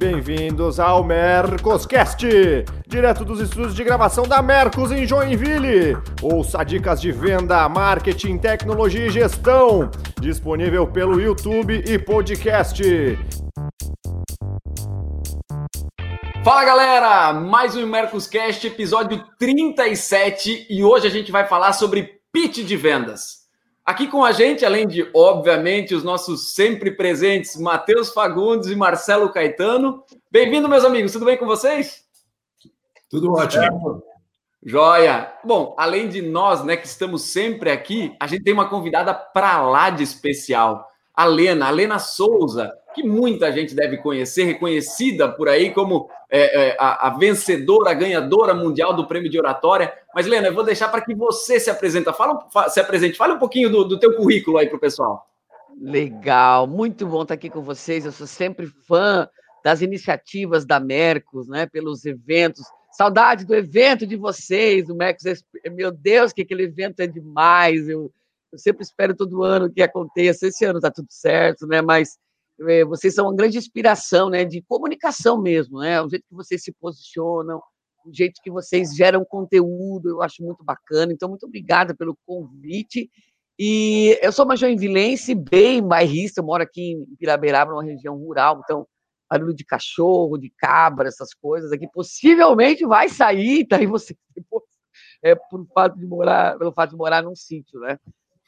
Bem-vindos ao Mercoscast, direto dos estúdios de gravação da Mercos em Joinville. Ouça dicas de venda, marketing, tecnologia e gestão, disponível pelo YouTube e podcast. Fala galera, mais um Mercoscast, episódio 37 e hoje a gente vai falar sobre pitch de vendas. Aqui com a gente, além de, obviamente, os nossos sempre presentes Matheus Fagundes e Marcelo Caetano. Bem-vindo, meus amigos, tudo bem com vocês? Tudo ótimo. Joia! Bom, além de nós, né, que estamos sempre aqui, a gente tem uma convidada para lá de especial, a Lena, a Lena Souza, que muita gente deve conhecer, reconhecida por aí como é, é, a, a, vencedora, a ganhadora mundial do prêmio de oratória. Mas, Lena, eu vou deixar para que você se apresenta. Fala, se apresente, fale um pouquinho do, do teu currículo aí para o pessoal. Legal, muito bom estar aqui com vocês. Eu sou sempre fã das iniciativas da Mercos, né? Pelos eventos. Saudade do evento de vocês, o Mercos. Meu Deus, que aquele evento é demais. Eu, eu sempre espero todo ano que aconteça. Esse ano está tudo certo, né? Mas vocês são uma grande inspiração, né, de comunicação mesmo, né, o jeito que vocês se posicionam, o jeito que vocês geram conteúdo, eu acho muito bacana. Então, muito obrigada pelo convite. E eu sou uma joinvilense bem bairrista, eu moro aqui em Piraberaba, numa região rural, então barulho de cachorro, de cabra, essas coisas aqui, possivelmente vai sair, tá aí você é, por fato de morar, pelo fato de morar num sítio, né?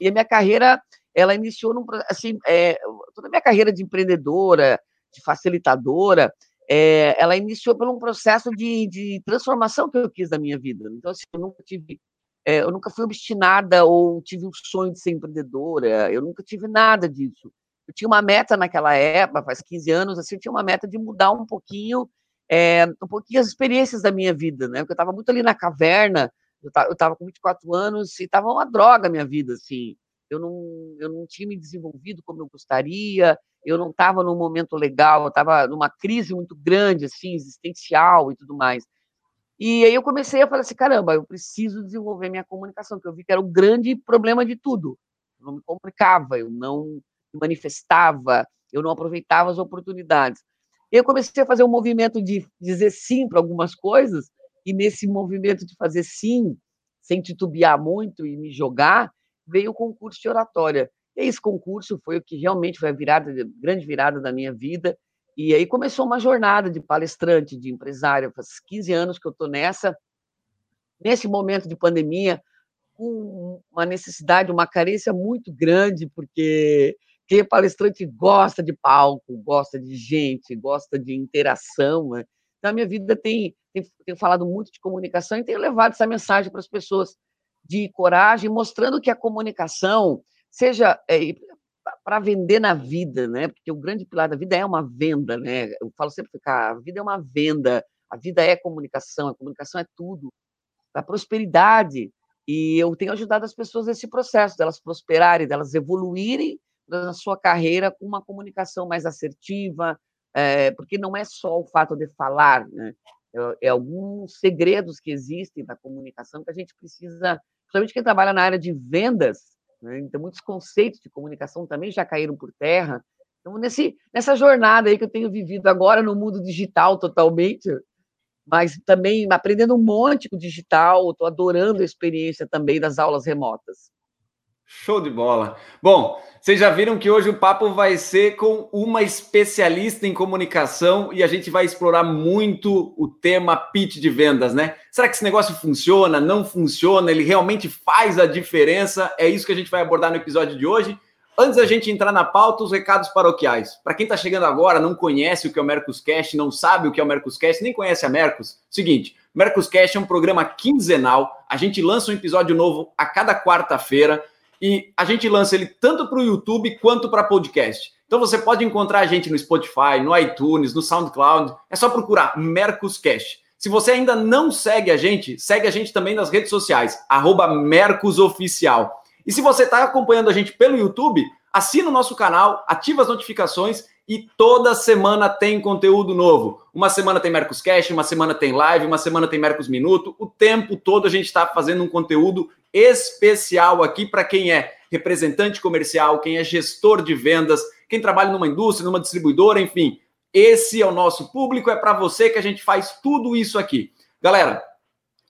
E a minha carreira ela iniciou num, assim, é, toda a minha carreira de empreendedora, de facilitadora, é, ela iniciou por um processo de, de transformação que eu quis da minha vida. Então, assim, eu nunca tive, é, eu nunca fui obstinada ou tive um sonho de ser empreendedora, eu nunca tive nada disso. Eu tinha uma meta naquela época, faz 15 anos, assim, eu tinha uma meta de mudar um pouquinho, é, um pouquinho as experiências da minha vida, né? Porque eu estava muito ali na caverna, eu estava com 24 anos e estava uma droga a minha vida, assim eu não, eu não tinha me desenvolvido como eu gostaria, eu não estava num momento legal, eu estava numa crise muito grande, assim, existencial e tudo mais. E aí eu comecei a falar assim, caramba, eu preciso desenvolver minha comunicação, porque eu vi que era o grande problema de tudo. Eu não me comunicava, eu não me manifestava, eu não aproveitava as oportunidades. Eu comecei a fazer um movimento de dizer sim para algumas coisas, e nesse movimento de fazer sim, sem titubear muito e me jogar, veio o concurso de oratória. E esse concurso foi o que realmente foi a virada, a grande virada da minha vida. E aí começou uma jornada de palestrante, de empresário. Faz 15 anos que eu estou nessa. Nesse momento de pandemia, com uma necessidade, uma carência muito grande, porque quem é palestrante gosta de palco, gosta de gente, gosta de interação. Né? Então, a minha vida tem, tem, tem falado muito de comunicação e tenho levado essa mensagem para as pessoas de coragem, mostrando que a comunicação seja é, para vender na vida, né? Porque o grande pilar da vida é uma venda, né? Eu falo sempre que a vida é uma venda, a vida é comunicação, a comunicação é tudo, a prosperidade. E eu tenho ajudado as pessoas nesse processo, delas prosperarem, delas evoluírem na sua carreira com uma comunicação mais assertiva, é, porque não é só o fato de falar, né? É, é alguns segredos que existem da comunicação que a gente precisa principalmente quem trabalha na área de vendas, né? então muitos conceitos de comunicação também já caíram por terra. Então, nesse, nessa jornada aí que eu tenho vivido agora no mundo digital totalmente, mas também aprendendo um monte com o digital, estou adorando a experiência também das aulas remotas. Show de bola. Bom, vocês já viram que hoje o papo vai ser com uma especialista em comunicação e a gente vai explorar muito o tema pitch de vendas, né? Será que esse negócio funciona? Não funciona? Ele realmente faz a diferença? É isso que a gente vai abordar no episódio de hoje. Antes da gente entrar na pauta, os recados paroquiais. Para quem está chegando agora, não conhece o que é o Mercoscast, não sabe o que é o Mercoscast, nem conhece a Mercos, seguinte, Mercoscast é um programa quinzenal, a gente lança um episódio novo a cada quarta-feira, e a gente lança ele tanto para o YouTube quanto para podcast. Então você pode encontrar a gente no Spotify, no iTunes, no SoundCloud. É só procurar Mercoscast. Se você ainda não segue a gente, segue a gente também nas redes sociais, Mercosoficial. E se você está acompanhando a gente pelo YouTube, assina o nosso canal, ativa as notificações e toda semana tem conteúdo novo. Uma semana tem Mercoscast, uma semana tem live, uma semana tem Mercos Minuto. O tempo todo a gente está fazendo um conteúdo especial aqui para quem é representante comercial, quem é gestor de vendas, quem trabalha numa indústria, numa distribuidora, enfim. Esse é o nosso público, é para você que a gente faz tudo isso aqui. Galera,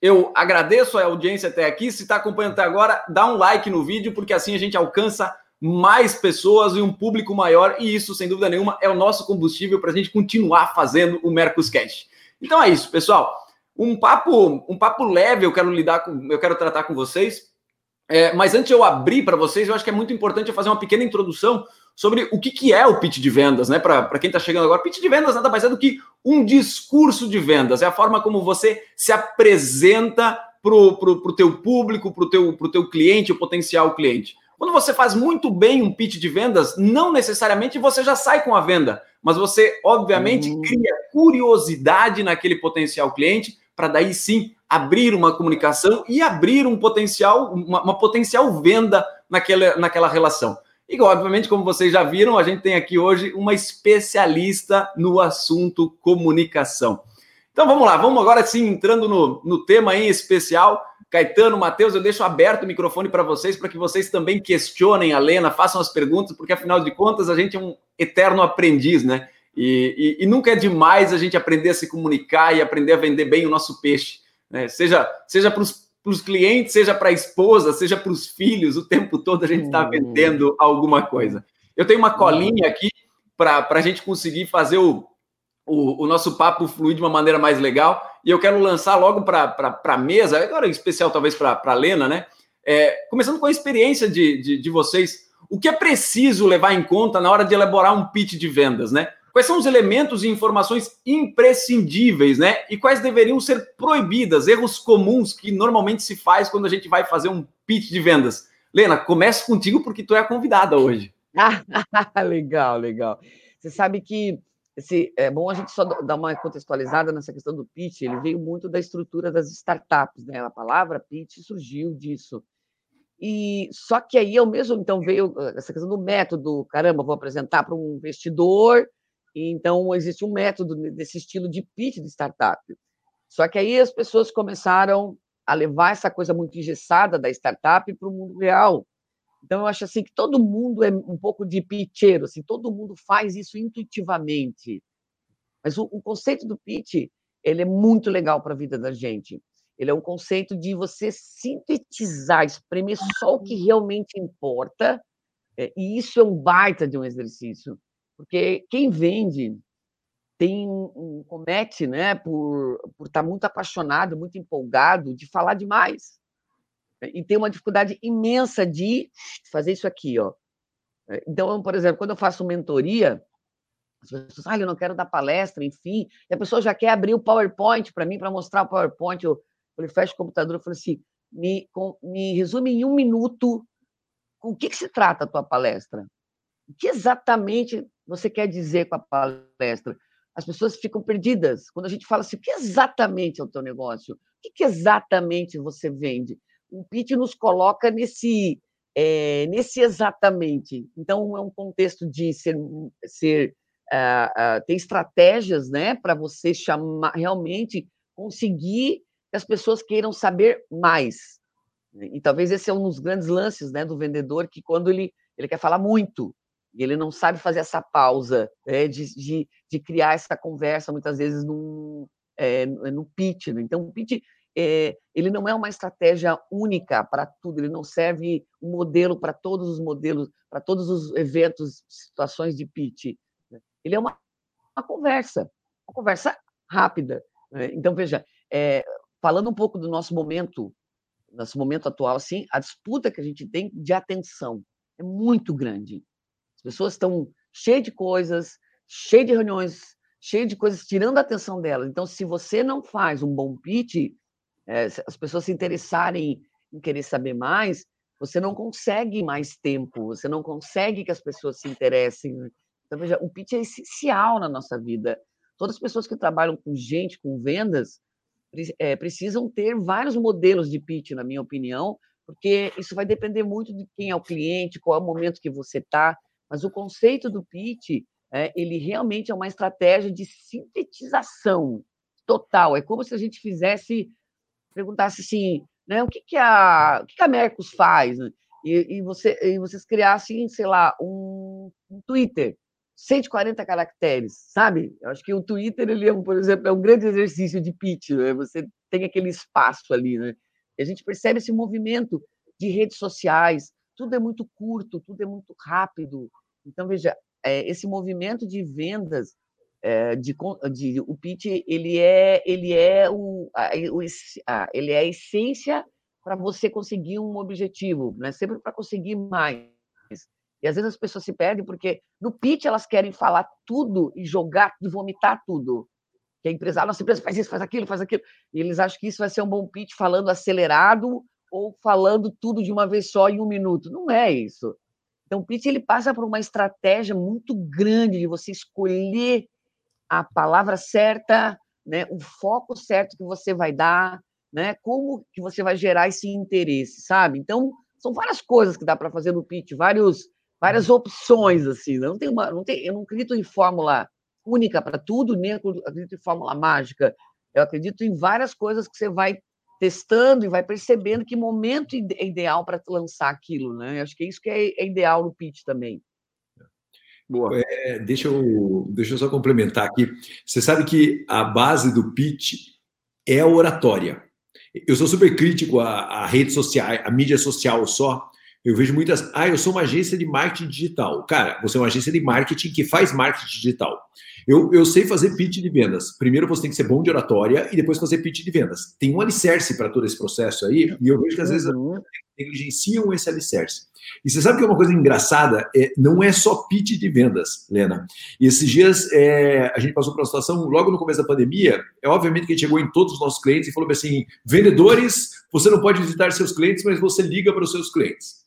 eu agradeço a audiência até aqui. Se está acompanhando até agora, dá um like no vídeo, porque assim a gente alcança mais pessoas e um público maior. E isso, sem dúvida nenhuma, é o nosso combustível para a gente continuar fazendo o Mercoscast. Então é isso, pessoal. Um papo, um papo leve eu quero lidar com, eu quero tratar com vocês. É, mas antes de eu abrir para vocês, eu acho que é muito importante eu fazer uma pequena introdução sobre o que, que é o pitch de vendas, né? Para quem está chegando agora, pitch de vendas nada mais é do que um discurso de vendas, é a forma como você se apresenta para o teu público, para o teu, pro teu cliente, o potencial cliente. Quando você faz muito bem um pitch de vendas, não necessariamente você já sai com a venda, mas você, obviamente, uhum. cria curiosidade naquele potencial cliente para daí sim abrir uma comunicação e abrir um potencial, uma, uma potencial venda naquela, naquela relação. E, obviamente, como vocês já viram, a gente tem aqui hoje uma especialista no assunto comunicação. Então vamos lá, vamos agora sim entrando no, no tema em especial. Caetano, Matheus, eu deixo aberto o microfone para vocês, para que vocês também questionem a Lena, façam as perguntas, porque afinal de contas a gente é um eterno aprendiz, né? E, e, e nunca é demais a gente aprender a se comunicar e aprender a vender bem o nosso peixe, né? Seja, seja para os clientes, seja para a esposa, seja para os filhos, o tempo todo a gente está hum. vendendo alguma coisa. Eu tenho uma colinha aqui para a gente conseguir fazer o, o, o, nosso papo fluir de uma maneira mais legal. E eu quero lançar logo para a mesa, agora em especial talvez para a Lena, né? É, começando com a experiência de, de, de vocês, o que é preciso levar em conta na hora de elaborar um pitch de vendas, né? Quais são os elementos e informações imprescindíveis, né? E quais deveriam ser proibidas, erros comuns que normalmente se faz quando a gente vai fazer um pitch de vendas? Lena, comece contigo porque tu é a convidada hoje. legal, legal. Você sabe que esse, é bom a gente só dar uma contextualizada nessa questão do pitch. Ele veio muito da estrutura das startups, né? A palavra pitch surgiu disso. E só que aí eu mesmo então veio essa questão do método. Caramba, vou apresentar para um investidor então, existe um método desse estilo de pitch de startup. Só que aí as pessoas começaram a levar essa coisa muito engessada da startup para o mundo real. Então, eu acho assim que todo mundo é um pouco de pitcheiro, assim, todo mundo faz isso intuitivamente. Mas o, o conceito do pitch, ele é muito legal para a vida da gente. Ele é um conceito de você sintetizar, espremer só o que realmente importa, é, e isso é um baita de um exercício. Porque quem vende tem um comete, né, por, por estar tá muito apaixonado, muito empolgado, de falar demais. E tem uma dificuldade imensa de fazer isso aqui, ó. Então, por exemplo, quando eu faço mentoria, as pessoas, ah, eu não quero dar palestra, enfim, e a pessoa já quer abrir o PowerPoint para mim, para mostrar o PowerPoint. Eu falei, fecha o computador, eu falei assim, me, com, me resume em um minuto com o que, que se trata a tua palestra. O que exatamente você quer dizer com a palestra? As pessoas ficam perdidas. Quando a gente fala assim, o que exatamente é o teu negócio? O que exatamente você vende? O pitch nos coloca nesse, é, nesse exatamente. Então, é um contexto de ser, ser uh, uh, tem estratégias né, para você chamar realmente conseguir que as pessoas queiram saber mais. E talvez esse é um dos grandes lances né, do vendedor, que quando ele, ele quer falar muito, e ele não sabe fazer essa pausa né, de, de, de, criar essa conversa, muitas vezes, num, é, no pitch. Né? Então, o pitch é, ele não é uma estratégia única para tudo, ele não serve um modelo para todos os modelos, para todos os eventos, situações de pitch. Né? Ele é uma, uma conversa, uma conversa rápida. Né? Então, veja, é, falando um pouco do nosso momento, nosso momento atual, assim, a disputa que a gente tem de atenção é muito grande. As pessoas estão cheias de coisas, cheias de reuniões, cheias de coisas tirando a atenção delas. Então, se você não faz um bom pitch, é, as pessoas se interessarem em querer saber mais, você não consegue mais tempo, você não consegue que as pessoas se interessem. Então, veja, o pitch é essencial na nossa vida. Todas as pessoas que trabalham com gente, com vendas, é, precisam ter vários modelos de pitch, na minha opinião, porque isso vai depender muito de quem é o cliente, qual é o momento que você está. Mas o conceito do pitch, é, ele realmente é uma estratégia de sintetização total. É como se a gente fizesse, perguntasse assim, né, o que, que, a, o que, que a Mercos faz? E, e, você, e vocês criassem, sei lá, um, um Twitter. 140 caracteres, sabe? Eu acho que o Twitter, ele é, um, por exemplo, é um grande exercício de pitch, né? Você tem aquele espaço ali, né? E a gente percebe esse movimento de redes sociais, tudo é muito curto, tudo é muito rápido. Então, veja, é, esse movimento de vendas, é, de, de, o pitch, ele é, ele é, o, a, o a, ele é a essência para você conseguir um objetivo, né? sempre para conseguir mais. E às vezes as pessoas se perdem porque no pitch elas querem falar tudo e jogar e vomitar tudo. Que a empresa, a nossa empresa faz isso, faz aquilo, faz aquilo. E eles acham que isso vai ser um bom pitch falando acelerado ou falando tudo de uma vez só em um minuto. Não é isso. Então, o pitch ele passa por uma estratégia muito grande de você escolher a palavra certa, né, o foco certo que você vai dar, né, como que você vai gerar esse interesse, sabe? Então, são várias coisas que dá para fazer no pitch, vários, várias opções assim. Não tem uma, não tem, eu não acredito em fórmula única para tudo, nem acredito em fórmula mágica. Eu acredito em várias coisas que você vai testando e vai percebendo que momento é ideal para lançar aquilo, né? Eu acho que é isso que é, é ideal no pitch também. Boa. É, deixa, eu, deixa eu só complementar aqui. Você sabe que a base do pitch é a oratória. Eu sou super crítico à, à rede social, à mídia social só. Eu vejo muitas. Ah, eu sou uma agência de marketing digital. Cara, você é uma agência de marketing que faz marketing digital. Eu, eu sei fazer pitch de vendas. Primeiro você tem que ser bom de oratória e depois fazer pitch de vendas. Tem um alicerce para todo esse processo aí, e eu vejo que às vezes uhum. negligenciam esse alicerce. E você sabe que é uma coisa engraçada? É, não é só pitch de vendas, Lena. E esses dias é, a gente passou por uma situação, logo no começo da pandemia, é obviamente que a gente chegou em todos os nossos clientes e falou assim: vendedores, você não pode visitar seus clientes, mas você liga para os seus clientes.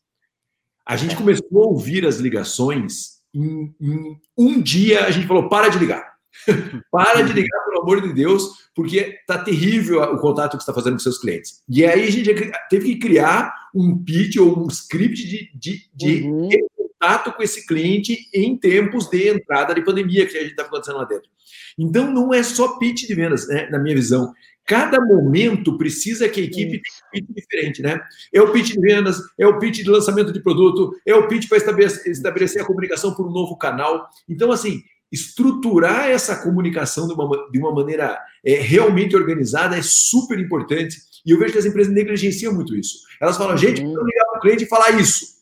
A gente começou a ouvir as ligações em, em um dia a gente falou: para de ligar. para de ligar, pelo amor de Deus, porque tá terrível o contato que você está fazendo com seus clientes. E aí a gente teve que criar um pitch ou um script de, de, de uhum. contato com esse cliente em tempos de entrada de pandemia que a gente está acontecendo lá dentro. Então não é só pitch de vendas, né, na minha visão. Cada momento precisa que a equipe tenha um pitch diferente, né? É o pitch de vendas, é o pitch de lançamento de produto, é o pitch para estabelecer, a comunicação por um novo canal. Então, assim, estruturar essa comunicação de uma, de uma maneira é, realmente organizada é super importante. E eu vejo que as empresas negligenciam muito isso. Elas falam, gente, eu ligar para o cliente e falar isso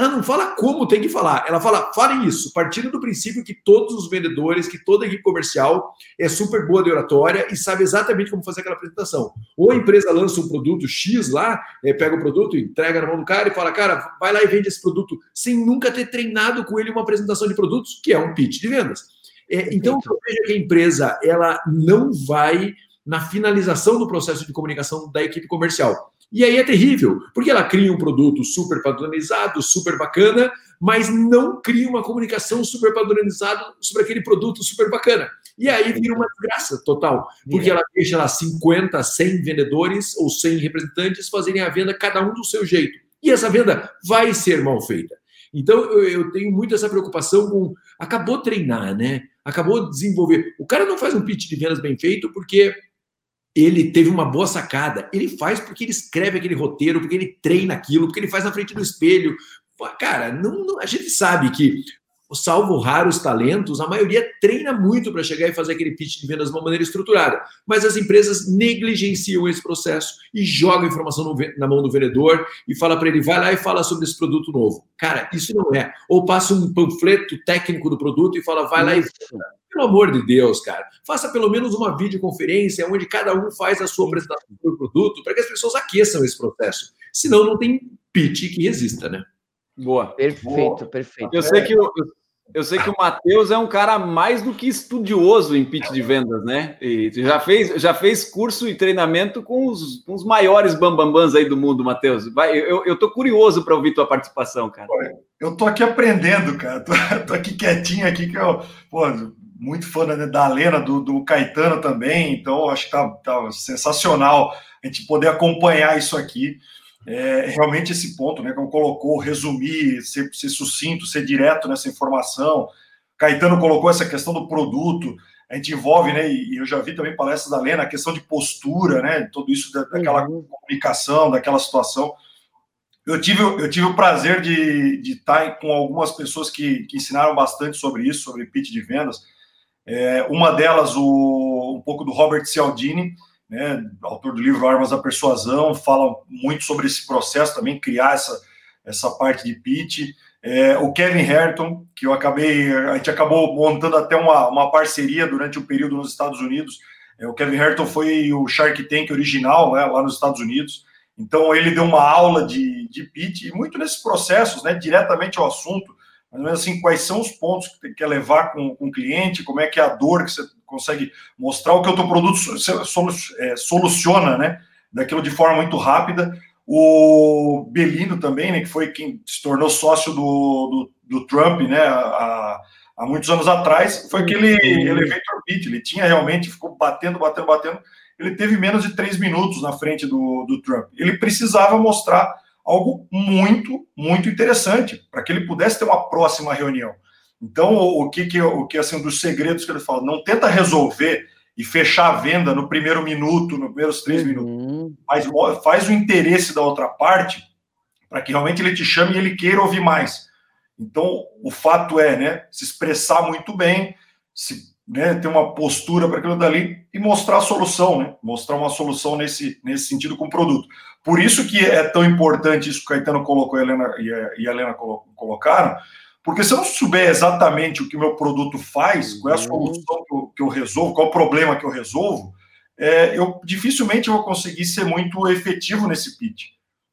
ela não fala como tem que falar, ela fala, fale isso, partindo do princípio que todos os vendedores, que toda a equipe comercial é super boa de oratória e sabe exatamente como fazer aquela apresentação. Ou a empresa lança um produto X lá, é, pega o produto, entrega na mão do cara e fala, cara, vai lá e vende esse produto, sem nunca ter treinado com ele uma apresentação de produtos, que é um pitch de vendas. É, então, eu vejo que a empresa ela não vai na finalização do processo de comunicação da equipe comercial. E aí é terrível, porque ela cria um produto super padronizado, super bacana, mas não cria uma comunicação super padronizada sobre aquele produto super bacana. E aí vira uma desgraça total, porque ela deixa lá 50, 100 vendedores ou 100 representantes fazerem a venda cada um do seu jeito. E essa venda vai ser mal feita. Então eu, eu tenho muito essa preocupação com. Acabou treinar, né? Acabou de desenvolver. O cara não faz um pitch de vendas bem feito porque ele teve uma boa sacada. Ele faz porque ele escreve aquele roteiro, porque ele treina aquilo, porque ele faz na frente do espelho. Cara, não, não, a gente sabe que, salvo raros talentos, a maioria treina muito para chegar e fazer aquele pitch de vendas de uma maneira estruturada. Mas as empresas negligenciam esse processo e jogam informação no, na mão do vendedor e fala para ele, vai lá e fala sobre esse produto novo. Cara, isso não é. Ou passa um panfleto técnico do produto e fala, vai lá e pelo amor de Deus, cara, faça pelo menos uma videoconferência onde cada um faz a sua apresentação do produto para que as pessoas aqueçam esse processo. Senão não tem pitch que resista, né? Boa. Perfeito, Boa. perfeito. Eu sei que o, eu sei que o Matheus é um cara mais do que estudioso em pitch de vendas, né? E já fez, já fez curso e treinamento com os, com os maiores bambambans aí do mundo, Matheus. Vai, eu, eu tô curioso para ouvir tua participação, cara. Eu tô aqui aprendendo, cara. Tô, tô aqui quietinho aqui que eu, pô, muito fã né, da Lena, do, do Caetano também, então acho que tá, tá, sensacional a gente poder acompanhar isso aqui. É, realmente esse ponto, né, como colocou, resumir, ser, ser sucinto, ser direto nessa informação. Caetano colocou essa questão do produto, a gente envolve, né, e eu já vi também palestras da Lena, a questão de postura, né, tudo isso da, daquela uhum. comunicação, daquela situação. Eu tive, eu tive o prazer de, de estar com algumas pessoas que, que ensinaram bastante sobre isso, sobre pitch de vendas. É, uma delas, o, um pouco do Robert Cialdini, né, autor do livro Armas da Persuasão, fala muito sobre esse processo também, criar essa, essa parte de pitch. É, o Kevin Herton, que eu acabei, a gente acabou montando até uma, uma parceria durante o período nos Estados Unidos. É, o Kevin Herton foi o Shark Tank original né, lá nos Estados Unidos. Então ele deu uma aula de, de pitch, e muito nesses processos, né, diretamente ao assunto, mas assim, quais são os pontos que você quer levar com, com o cliente, como é que é a dor que você consegue mostrar o que o teu produto é, soluciona, né, daquilo de forma muito rápida. O Belino também, né, que foi quem se tornou sócio do, do, do Trump, né, há, há, muitos anos atrás, foi aquele elevator pitch, ele tinha realmente, ficou batendo, batendo, batendo, ele teve menos de três minutos na frente do, do Trump. Ele precisava mostrar algo muito, muito interessante para que ele pudesse ter uma próxima reunião. Então, o, o que, que o que assim um dos segredos que ele fala, não tenta resolver e fechar a venda no primeiro minuto, nos primeiros três uhum. minutos, mas faz o interesse da outra parte para que realmente ele te chame e ele queira ouvir mais. Então, o fato é, né, se expressar muito bem, se né, ter uma postura para aquilo dali e mostrar a solução, né? Mostrar uma solução nesse, nesse sentido com o produto. Por isso que é tão importante isso que o Caetano colocou e a Helena, e a, a Helena colocaram, porque se eu não souber exatamente o que o meu produto faz, qual é a uhum. solução que eu, que eu resolvo, qual é o problema que eu resolvo, é, eu dificilmente vou conseguir ser muito efetivo nesse pitch.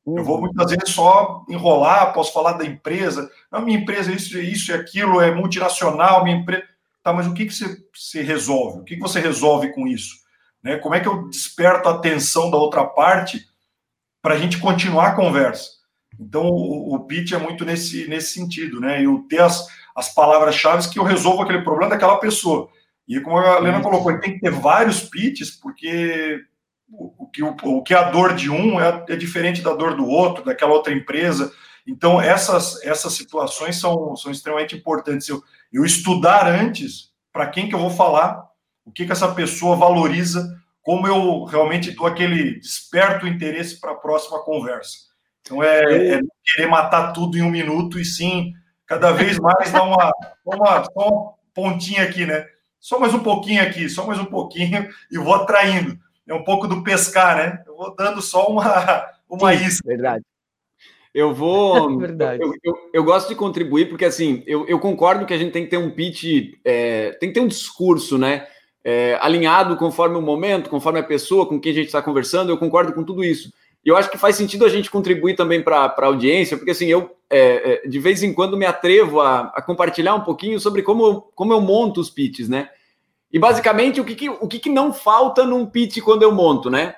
Eu vou uhum. muitas vezes só enrolar, posso falar da empresa. Não, minha empresa é isso, é isso e aquilo, é multinacional, minha empresa Tá, mas o que, que você, você resolve? O que, que você resolve com isso? Né? Como é que eu desperto a atenção da outra parte para a gente continuar a conversa? Então, o, o pitch é muito nesse, nesse sentido, né? Eu ter as, as palavras-chave que eu resolvo aquele problema daquela pessoa. E como a Helena colocou, tem que ter vários pitches, porque o, o, que, o, o que é a dor de um é, é diferente da dor do outro, daquela outra empresa. Então, essas, essas situações são, são extremamente importantes. Eu, eu estudar antes para quem que eu vou falar, o que, que essa pessoa valoriza, como eu realmente dou aquele desperto interesse para a próxima conversa. Então, é, é, querer matar tudo em um minuto e sim, cada vez mais dar uma, uma, uma pontinha aqui, né? Só mais um pouquinho aqui, só mais um pouquinho e vou atraindo. É um pouco do pescar, né? Eu vou dando só uma, uma sim, isca. Verdade. Eu vou. Verdade. Eu, eu, eu, gosto de contribuir, porque assim, eu, eu, concordo que a gente tem que ter um pitch, é, tem que ter um discurso, né? É, alinhado conforme o momento, conforme a pessoa com quem a gente está conversando, eu concordo com tudo isso. E eu acho que faz sentido a gente contribuir também para a audiência, porque assim, eu é, é, de vez em quando me atrevo a, a, compartilhar um pouquinho sobre como, como eu monto os pitches, né? E basicamente o que, que o que, que não falta num pitch quando eu monto, né?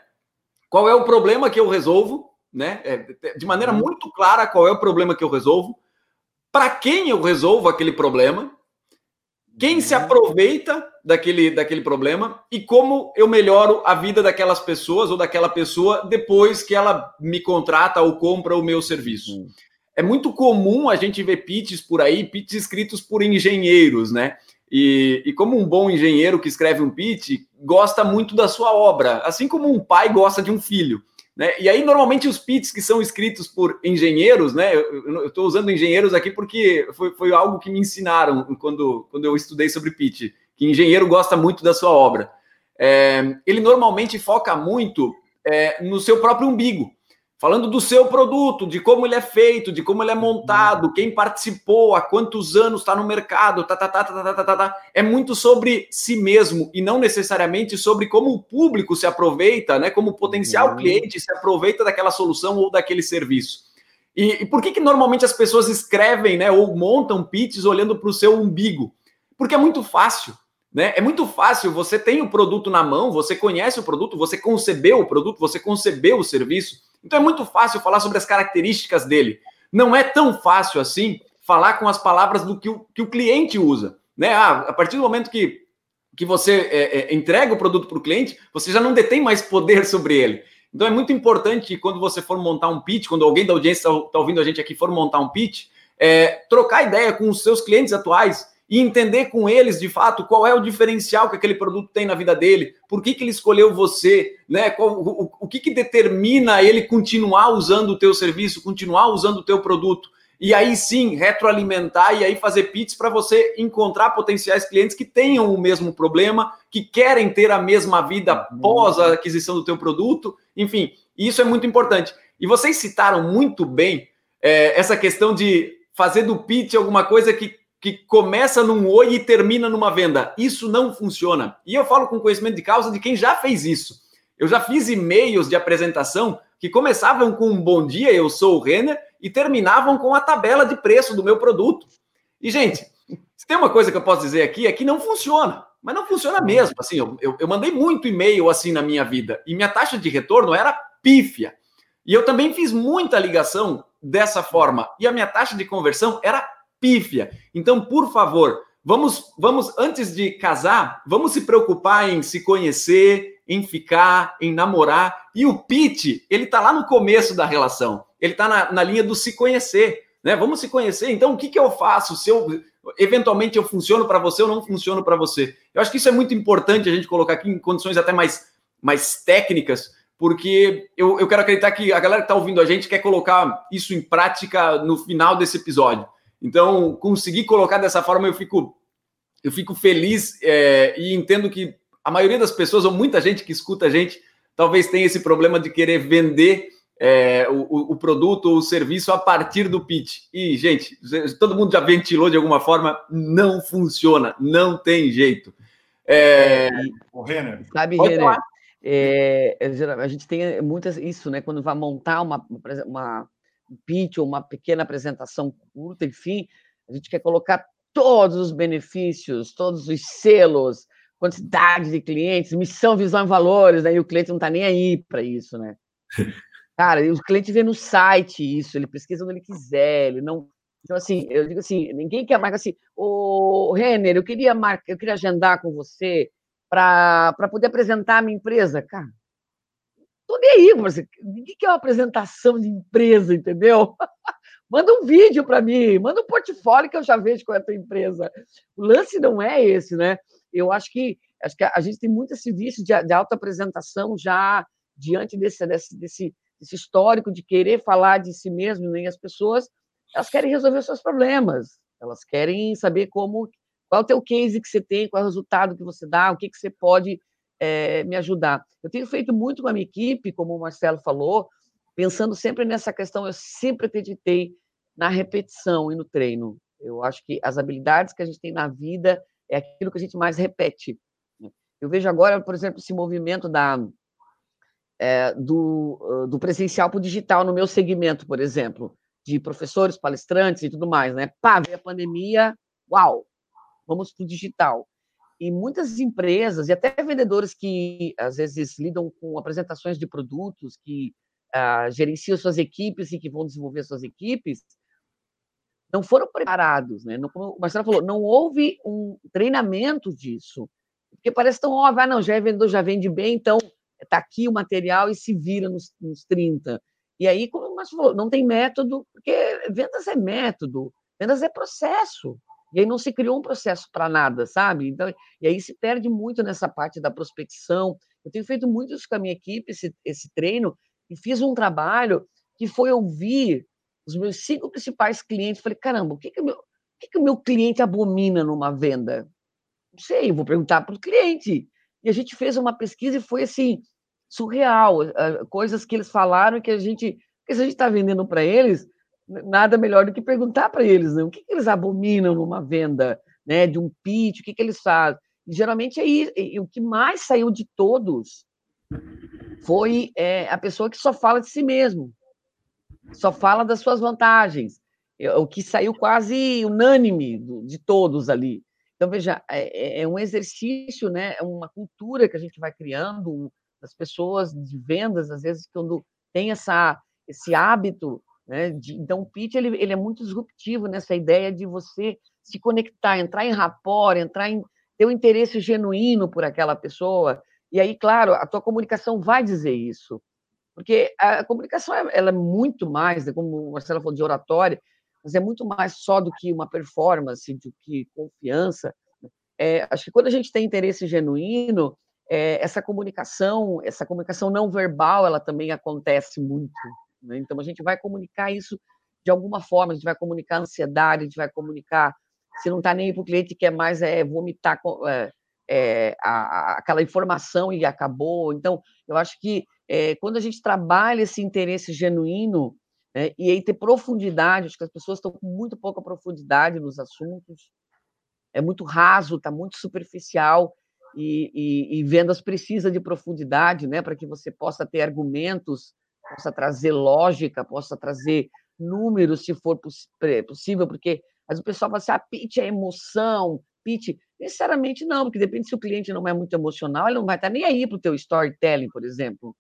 Qual é o problema que eu resolvo? Né? É, de maneira uhum. muito clara qual é o problema que eu resolvo, para quem eu resolvo aquele problema, quem se uhum. aproveita daquele, daquele problema e como eu melhoro a vida daquelas pessoas ou daquela pessoa depois que ela me contrata ou compra o meu serviço. Uhum. É muito comum a gente ver pitches por aí, pitches escritos por engenheiros, né? E, e, como um bom engenheiro que escreve um pitch, gosta muito da sua obra, assim como um pai gosta de um filho. Né? E aí, normalmente, os pits que são escritos por engenheiros, né? Eu estou usando engenheiros aqui porque foi, foi algo que me ensinaram quando, quando eu estudei sobre pitch, que engenheiro gosta muito da sua obra. É, ele normalmente foca muito é, no seu próprio umbigo falando do seu produto, de como ele é feito, de como ele é montado, quem participou, há quantos anos está no mercado, tá, tá, tá, tá, tá, tá, tá, é muito sobre si mesmo e não necessariamente sobre como o público se aproveita, né, como o potencial uhum. cliente se aproveita daquela solução ou daquele serviço. E, e por que, que normalmente as pessoas escrevem, né, ou montam pitches olhando para o seu umbigo? Porque é muito fácil. Né? É muito fácil, você tem o produto na mão, você conhece o produto, você concebeu o produto, você concebeu o serviço. Então é muito fácil falar sobre as características dele. Não é tão fácil assim falar com as palavras do que o, que o cliente usa. Né? Ah, a partir do momento que, que você é, é, entrega o produto para o cliente, você já não detém mais poder sobre ele. Então é muito importante que quando você for montar um pitch, quando alguém da audiência está tá ouvindo a gente aqui for montar um pitch, é, trocar ideia com os seus clientes atuais e entender com eles, de fato, qual é o diferencial que aquele produto tem na vida dele, por que, que ele escolheu você, né? Qual, o, o que, que determina ele continuar usando o teu serviço, continuar usando o teu produto. E aí sim, retroalimentar e aí fazer pits para você encontrar potenciais clientes que tenham o mesmo problema, que querem ter a mesma vida uhum. pós a aquisição do teu produto. Enfim, isso é muito importante. E vocês citaram muito bem é, essa questão de fazer do pitch alguma coisa que, que começa num oi e termina numa venda. Isso não funciona. E eu falo com conhecimento de causa de quem já fez isso. Eu já fiz e-mails de apresentação que começavam com um bom dia, eu sou o Renner, e terminavam com a tabela de preço do meu produto. E, gente, se tem uma coisa que eu posso dizer aqui, é que não funciona. Mas não funciona mesmo. Assim, eu, eu, eu mandei muito e-mail assim na minha vida, e minha taxa de retorno era pífia. E eu também fiz muita ligação dessa forma. E a minha taxa de conversão era pífia. Então, por favor, vamos, vamos antes de casar, vamos se preocupar em se conhecer, em ficar, em namorar. E o pitch, ele tá lá no começo da relação. Ele tá na, na linha do se conhecer, né? Vamos se conhecer. Então, o que, que eu faço? Se eu eventualmente eu funciono para você ou não funciono para você? Eu acho que isso é muito importante a gente colocar aqui em condições até mais mais técnicas, porque eu, eu quero acreditar que a galera que está ouvindo a gente quer colocar isso em prática no final desse episódio. Então, conseguir colocar dessa forma, eu fico, eu fico feliz é, e entendo que a maioria das pessoas, ou muita gente que escuta a gente, talvez tenha esse problema de querer vender é, o, o, produto ou o serviço a partir do pitch. E, gente, todo mundo já ventilou de alguma forma, não funciona, não tem jeito. É... O Renner. Sabe, Renner, é, é a gente tem muitas isso, né? Quando vai montar uma, uma um pitch ou uma pequena apresentação curta, enfim, a gente quer colocar todos os benefícios, todos os selos, quantidade de clientes, missão, visão e valores, né? o cliente não está nem aí para isso, né? Cara, o cliente vê no site isso, ele pesquisa onde ele quiser, ele não. Então, assim, eu digo assim, ninguém quer marcar assim, ô Renner, eu queria marcar, eu queria agendar com você para poder apresentar a minha empresa. Cara, tô nem aí, você. Ninguém quer uma apresentação de empresa, entendeu? manda um vídeo para mim, manda um portfólio que eu já vejo com a tua empresa. O lance não é esse, né? Eu acho que acho que a gente tem muito esse vício de, de autoapresentação já diante desse, desse, desse, desse histórico de querer falar de si mesmo, nem as pessoas elas querem resolver os seus problemas, elas querem saber como qual é o teu case que você tem, qual é o resultado que você dá, o que, que você pode é, me ajudar. Eu tenho feito muito com a minha equipe, como o Marcelo falou, pensando sempre nessa questão, eu sempre acreditei na repetição e no treino. Eu acho que as habilidades que a gente tem na vida é aquilo que a gente mais repete. Né. Eu vejo agora, por exemplo, esse movimento da, é, do, do presencial para o digital no meu segmento, por exemplo, de professores, palestrantes e tudo mais, né? Pá, veio a pandemia, uau, vamos para o digital. E muitas empresas, e até vendedores que às vezes lidam com apresentações de produtos, que uh, gerenciam suas equipes e que vão desenvolver suas equipes, não foram preparados, né? Não, como o Marcelo falou, não houve um treinamento disso. Porque parece tão óbvio, ah, não, já é vendedor, já vende bem, então está aqui o material e se vira nos, nos 30. E aí, como o Marcelo falou, não tem método, porque vendas é método, vendas é processo. E aí não se criou um processo para nada, sabe? Então, e aí se perde muito nessa parte da prospecção. Eu tenho feito muito isso com a minha equipe, esse, esse treino, e fiz um trabalho que foi ouvir os meus cinco principais clientes. Falei, caramba, o que, que, o, meu, o, que, que o meu cliente abomina numa venda? Não sei, vou perguntar para o cliente. E a gente fez uma pesquisa e foi assim, surreal. Coisas que eles falaram que a gente. Porque se a gente está vendendo para eles, nada melhor do que perguntar para eles né? o que, que, eles abominam numa venda né, de um pitch, o que, que eles fazem. E, geralmente é isso. E, o que mais saiu de todos foi é, a pessoa que só fala de si mesmo, só fala das suas vantagens. É, o que saiu quase unânime de todos ali. Então, veja, é, é, é um exercício, né? é uma cultura que a gente vai criando, as pessoas de vendas, às vezes, quando tem essa, esse hábito né? De, então, o pitch ele, ele é muito disruptivo nessa ideia de você se conectar, entrar em rapport, entrar em ter um interesse genuíno por aquela pessoa. E aí, claro, a tua comunicação vai dizer isso. Porque a comunicação ela é muito mais, né, como o Marcelo falou de oratória, mas é muito mais só do que uma performance, do que confiança. É, acho que quando a gente tem interesse genuíno, é, essa comunicação, essa comunicação não verbal, ela também acontece muito. Né? Então a gente vai comunicar isso de alguma forma, a gente vai comunicar ansiedade, a gente vai comunicar se não está nem para o cliente quer mais é vomitar é, é, a, aquela informação e acabou. Então, eu acho que é, quando a gente trabalha esse interesse genuíno né, e aí ter profundidade, acho que as pessoas estão com muito pouca profundidade nos assuntos, é muito raso, está muito superficial. E, e, e, vendas precisa de profundidade, né, para que você possa ter argumentos, possa trazer lógica, possa trazer números, se for poss possível, porque mas o pessoal fala assim, ah, pitch é emoção, pitch. Necessariamente não, porque depende se o cliente não é muito emocional, ele não vai estar nem aí para o teu storytelling, por exemplo.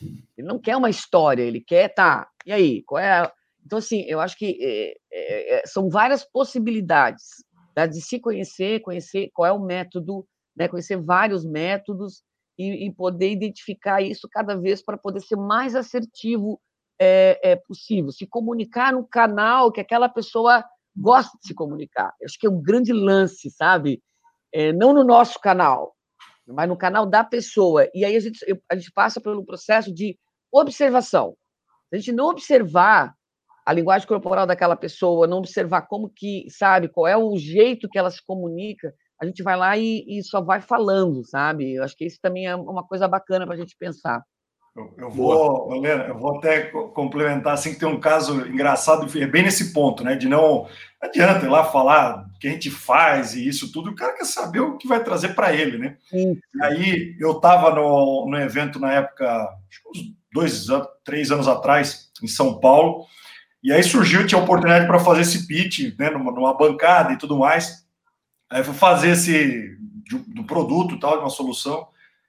Ele não quer uma história, ele quer, tá, e aí, qual é a... Então, assim, eu acho que é, é, são várias possibilidades tá, de se conhecer, conhecer qual é o método, né, conhecer vários métodos e, e poder identificar isso cada vez para poder ser mais assertivo é, é, possível, se comunicar no canal que aquela pessoa gosta de se comunicar. Eu acho que é um grande lance, sabe? É, não no nosso canal, mas no canal da pessoa. E aí a gente, a gente passa pelo processo de observação. Se a gente não observar a linguagem corporal daquela pessoa, não observar como que, sabe, qual é o jeito que ela se comunica, a gente vai lá e, e só vai falando, sabe? Eu acho que isso também é uma coisa bacana para a gente pensar. Eu, eu vou, Helena, eu vou até complementar assim que tem um caso engraçado, é bem nesse ponto, né? De não, não adianta ir lá falar o que a gente faz e isso tudo, o cara quer saber o que vai trazer para ele, né? Sim. E aí eu estava no, no evento na época, uns dois, três anos atrás, em São Paulo, e aí surgiu, tinha oportunidade para fazer esse pitch, né? Numa, numa, bancada e tudo mais. Aí eu fui fazer esse do produto, tal, de uma solução.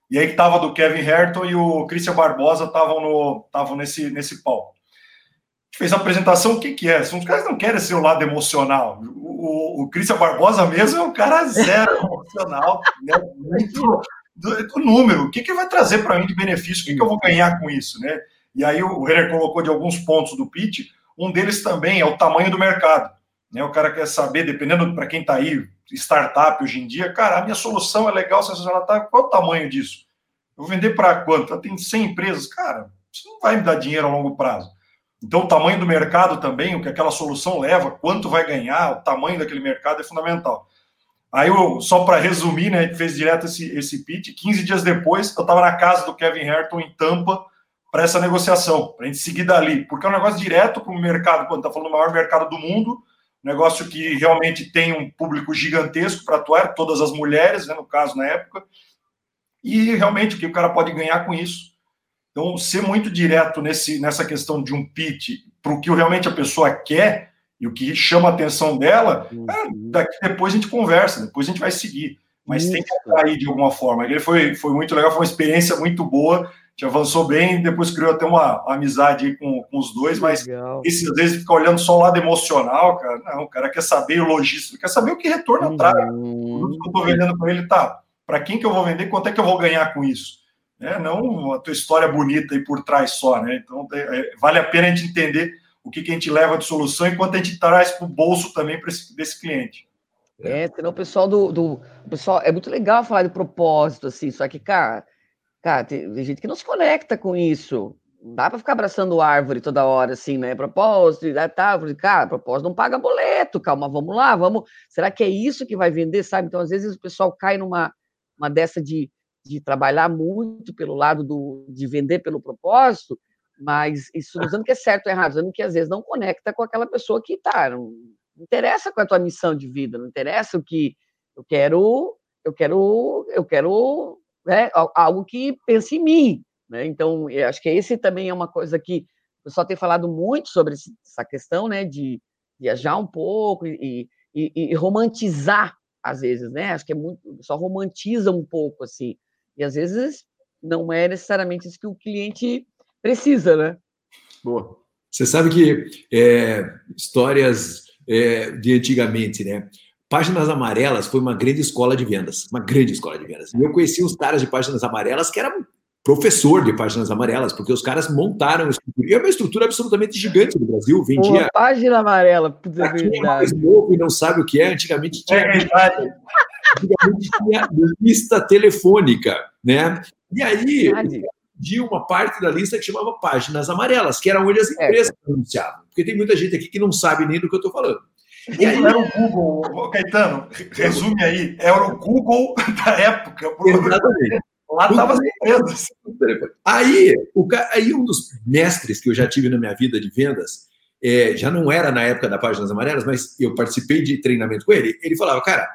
E aí que tava do Kevin Herton e o Christian Barbosa estavam no estavam nesse nesse palco. A gente fez a apresentação, o que que é? Os caras não querem ser o lado emocional. O, o, o Christian Barbosa mesmo é um cara zero emocional, né? Muito do, do, número. O que que vai trazer para mim de benefício? O que que eu vou ganhar com isso, né? E aí o Renner colocou de alguns pontos do pitch. Um deles também é o tamanho do mercado. Né? O cara quer saber, dependendo para quem está aí, startup hoje em dia, cara, a minha solução é legal, sensacional, tá, qual o tamanho disso? Eu vou vender para quanto? Tem 100 empresas, cara, isso não vai me dar dinheiro a longo prazo. Então, o tamanho do mercado também, o que aquela solução leva, quanto vai ganhar, o tamanho daquele mercado é fundamental. Aí, eu, só para resumir, né, a gente fez direto esse, esse pitch. 15 dias depois, eu estava na casa do Kevin Herton, em Tampa, para essa negociação, para a gente seguir dali, porque é um negócio direto para o mercado, quando está falando do maior mercado do mundo, negócio que realmente tem um público gigantesco para atuar, todas as mulheres, né, no caso, na época, e realmente o que o cara pode ganhar com isso. Então, ser muito direto nesse, nessa questão de um pitch para o que realmente a pessoa quer e o que chama a atenção dela, uhum. é, daqui depois a gente conversa, depois a gente vai seguir. Mas tem que atrair de alguma forma. Ele foi, foi muito legal, foi uma experiência muito boa gente avançou bem, depois criou até uma, amizade com, com, os dois, mas esse, às vezes fica olhando só o lado emocional, cara. Não, o cara quer saber o logístico, quer saber o que retorno eu trago. O que eu estou vendendo para ele, tá? Para quem que eu vou vender? Quanto é que eu vou ganhar com isso? É, não a tua história bonita aí por trás só, né? Então é, vale a pena a gente entender o que, que a gente leva de solução e quanto a gente traz para o bolso também para esse desse cliente. É, senão o pessoal do, do pessoal é muito legal falar de propósito assim, só que cara Cara, tem, tem gente que não se conecta com isso. Não dá para ficar abraçando árvore toda hora, assim, né? Propósito, tá, cara, propósito não paga boleto, calma, vamos lá, vamos. Será que é isso que vai vender, sabe? Então, às vezes, o pessoal cai numa uma dessa de, de trabalhar muito pelo lado do, de vender pelo propósito, mas isso não dizendo que é certo ou errado, dizendo que às vezes não conecta com aquela pessoa que tá. Não, não interessa com a tua missão de vida, não interessa o que eu quero, eu quero, eu quero né, algo que pense em mim. Né? Então, acho que esse também é uma coisa que o pessoal tem falado muito sobre essa questão né, de viajar um pouco e, e, e romantizar, às vezes, né? Acho que é muito, só romantiza um pouco, assim. E às vezes não é necessariamente isso que o cliente precisa, né? Boa. Você sabe que é, histórias é, de antigamente, né? Páginas Amarelas foi uma grande escola de vendas, uma grande escola de vendas. E eu conheci uns caras de Páginas Amarelas que eram professor de páginas amarelas, porque os caras montaram estrutura. E é uma estrutura absolutamente gigante no Brasil. Vendia. Uma página amarela, puta é mais novo e não sabe o que é. Antigamente tinha. É antigamente tinha lista telefônica, né? E aí de uma parte da lista que chamava páginas amarelas, que eram onde as empresas é. anunciavam. Porque tem muita gente aqui que não sabe nem do que eu estou falando. E aí, era o Google, Caetano, resume aí, era o Google da época. Exatamente. Lá estava as empresas. Aí, o, aí, um dos mestres que eu já tive na minha vida de vendas, é, já não era na época da Páginas Amarelas, mas eu participei de treinamento com ele. Ele falava, cara,